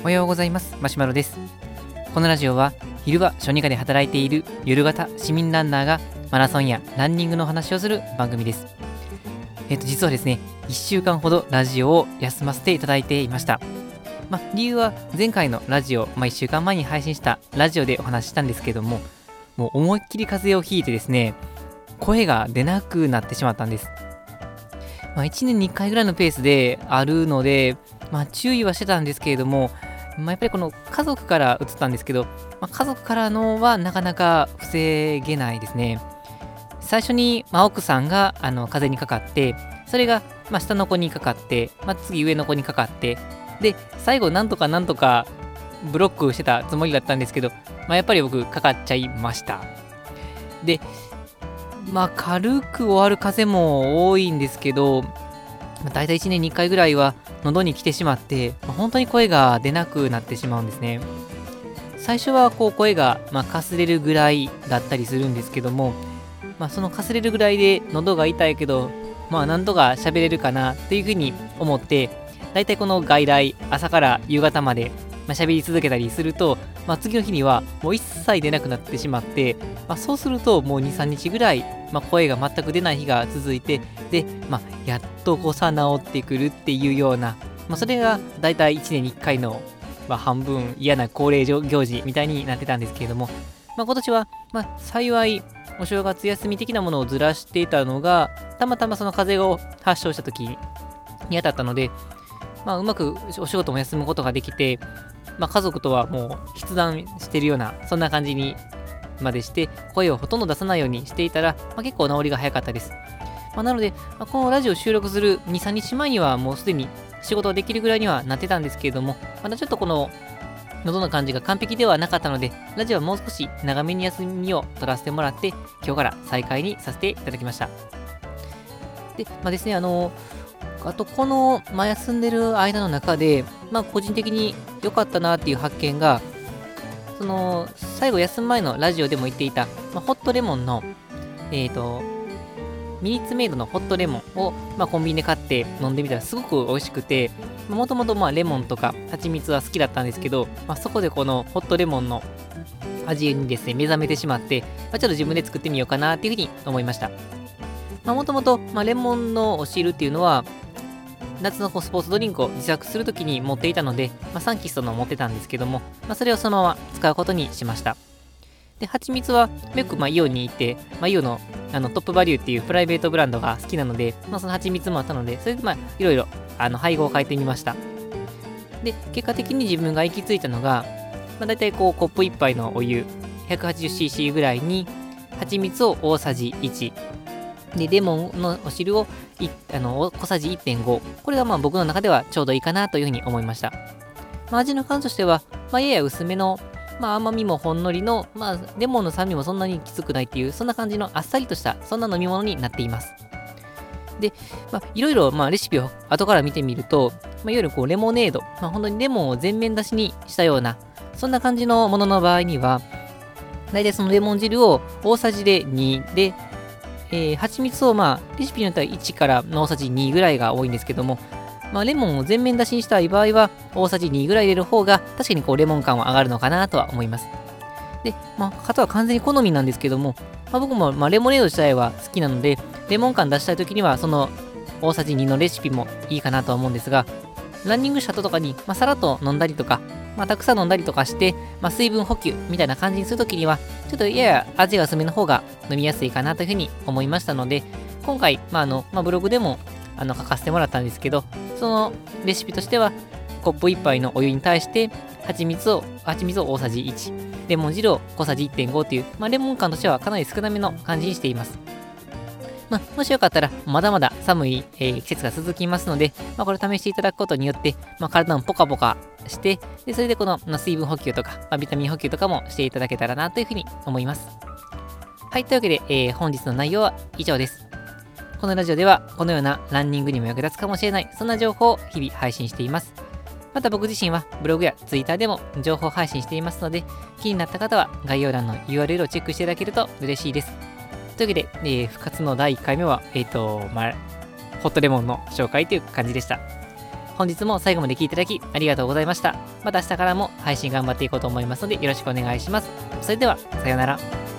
おはようございます。マシュマロです。このラジオは昼は小児科で働いている夜型市民ランナーがマラソンやランニングの話をする番組です。えっ、と実はですね1週間ほどラジオを休ませていただいていました。まあ、理由は前回のラジオ、まあ、1週間前に配信したラジオでお話ししたんですけどももう思いっきり風邪をひいてですね声が出なくなってしまったんです。まあ、1年に1回ぐらいのペースであるので、まあ、注意はしてたんですけれども、まあ、やっぱりこの家族から移ったんですけど、まあ、家族からのはなかなか防げないですね。最初に、まあ、奥さんがあの風にかかって、それが、まあ、下の子にかかって、まあ、次上の子にかかって、で、最後なんとかなんとかブロックしてたつもりだったんですけど、まあ、やっぱり僕かかっちゃいました。で、まあ、軽く終わる風も多いんですけど、大体1年に1回ぐらいは喉に来てしまって、まあ、本当に声が出なくなってしまうんですね。最初はこう声が、まあ、かすれるぐらいだったりするんですけども、まあ、そのかすれるぐらいで喉が痛いけど、まあなんとか喋れるかなっていうふうに思って、大体この外来、朝から夕方まで、まあ、喋り続けたりすると、まあ、次の日にはもう一切出なくなってしまって、まあ、そうするともう2、3日ぐらい、まあ、声が全く出ない日が続いて、で、まあ、やっとこさ治ってくるっていうような、まあ、それが大体1年に1回の、まあ、半分嫌な恒例行事みたいになってたんですけれども、まあ、今年は、まあ、幸いお正月休み的なものをずらしていたのが、たまたまその風邪を発症した時に当たったので、まあ、うまくお仕事も休むことができて、まあ、家族とはもう筆談してるような、そんな感じにまでして、声をほとんど出さないようにしていたら、まあ、結構治りが早かったです。まあ、なので、まあ、このラジオ収録する2、3日前にはもうすでに仕事ができるぐらいにはなってたんですけれども、まだちょっとこの喉の感じが完璧ではなかったので、ラジオはもう少し長めに休みを取らせてもらって、今日から再開にさせていただきました。で、まあですね、あのーあと、この、まあ、休んでる間の中で、まあ、個人的に良かったなっていう発見が、その、最後休む前のラジオでも言っていた、まあ、ホットレモンの、えっ、ー、と、ミニッツメイドのホットレモンを、まあ、コンビニで買って飲んでみたらすごく美味しくて、もともとまあレモンとか蜂蜜は好きだったんですけど、まあ、そこでこのホットレモンの味にですね、目覚めてしまって、まあ、ちょっと自分で作ってみようかなっていうふうに思いました。もともとレモンのお汁っていうのは、夏のスポーツドリンクを自作するときに持っていたので、まあ、サンキストの持ってたんですけども、まあ、それをそのまま使うことにしました。で、蜂蜜はよくまあイオンに行って、まあ、イオンのあのトップバリューっていうプライベートブランドが好きなので、まあ、その蜂蜜もあったので、それでまあいろいろあの配合を変えてみました。で、結果的に自分が行き着いたのが、まあ、大体こうコップ1杯のお湯 180cc ぐらいに蜂蜜を大さじ1でレモンのお汁をあの小さじ1.5これがまあ僕の中ではちょうどいいかなというふうに思いました、まあ、味の感としては、まあ、やや薄めのまあ、甘みもほんのりの、まあ、レモンの酸味もそんなにきつくないっていう、そんな感じのあっさりとした、そんな飲み物になっています。で、まあ、いろいろ、まあ、レシピを後から見てみると、まあ、いわゆるこうレモネード、まあ、本当にレモンを全面出しにしたような、そんな感じのものの場合には、大体そのレモン汁を大さじで2で、えー、蜂蜜をまあ、レシピによっては1から大さじ2ぐらいが多いんですけども、まあ、レモンを全面出しにしたい場合は、大さじ2ぐらい入れる方が、確かにこう、レモン感は上がるのかなとは思います。で、まあ、方は完全に好みなんですけども、まあ、僕も、ま、レモネード自体は好きなので、レモン感出したい時には、その、大さじ2のレシピもいいかなとは思うんですが、ランニングした後とかに、まあ、さらっと飲んだりとか、まあ、たくさん飲んだりとかして、まあ、水分補給みたいな感じにするときには、ちょっとやや味が薄めの方が飲みやすいかなというふうに思いましたので、今回、まああのまあ、ブログでもあの書かせてもらったんですけど、そのレシピとしては、コップ1杯のお湯に対して、蜂蜜を、蜂蜜を大さじ1、レモン汁を小さじ1.5という、まあ、レモン感としてはかなり少なめの感じにしています。まあ、もしよかったら、まだまだ寒い、えー、季節が続きますので、まあ、これ試していただくことによって、まあ、体もポカポカして、でそれでこの、まあ、水分補給とか、まあ、ビタミン補給とかもしていただけたらなというふうに思います。はい、というわけで、えー、本日の内容は以上です。このラジオでは、このようなランニングにも役立つかもしれない、そんな情報を日々配信しています。また僕自身はブログやツイッターでも情報配信していますので、気になった方は概要欄の URL をチェックしていただけると嬉しいです。というわけで、えー、復活の第1回目は、えっ、ー、と、まあ、ホットレモンの紹介という感じでした。本日も最後まで聴いていただきありがとうございました。また明日からも配信頑張っていこうと思いますのでよろしくお願いします。それでは、さようなら。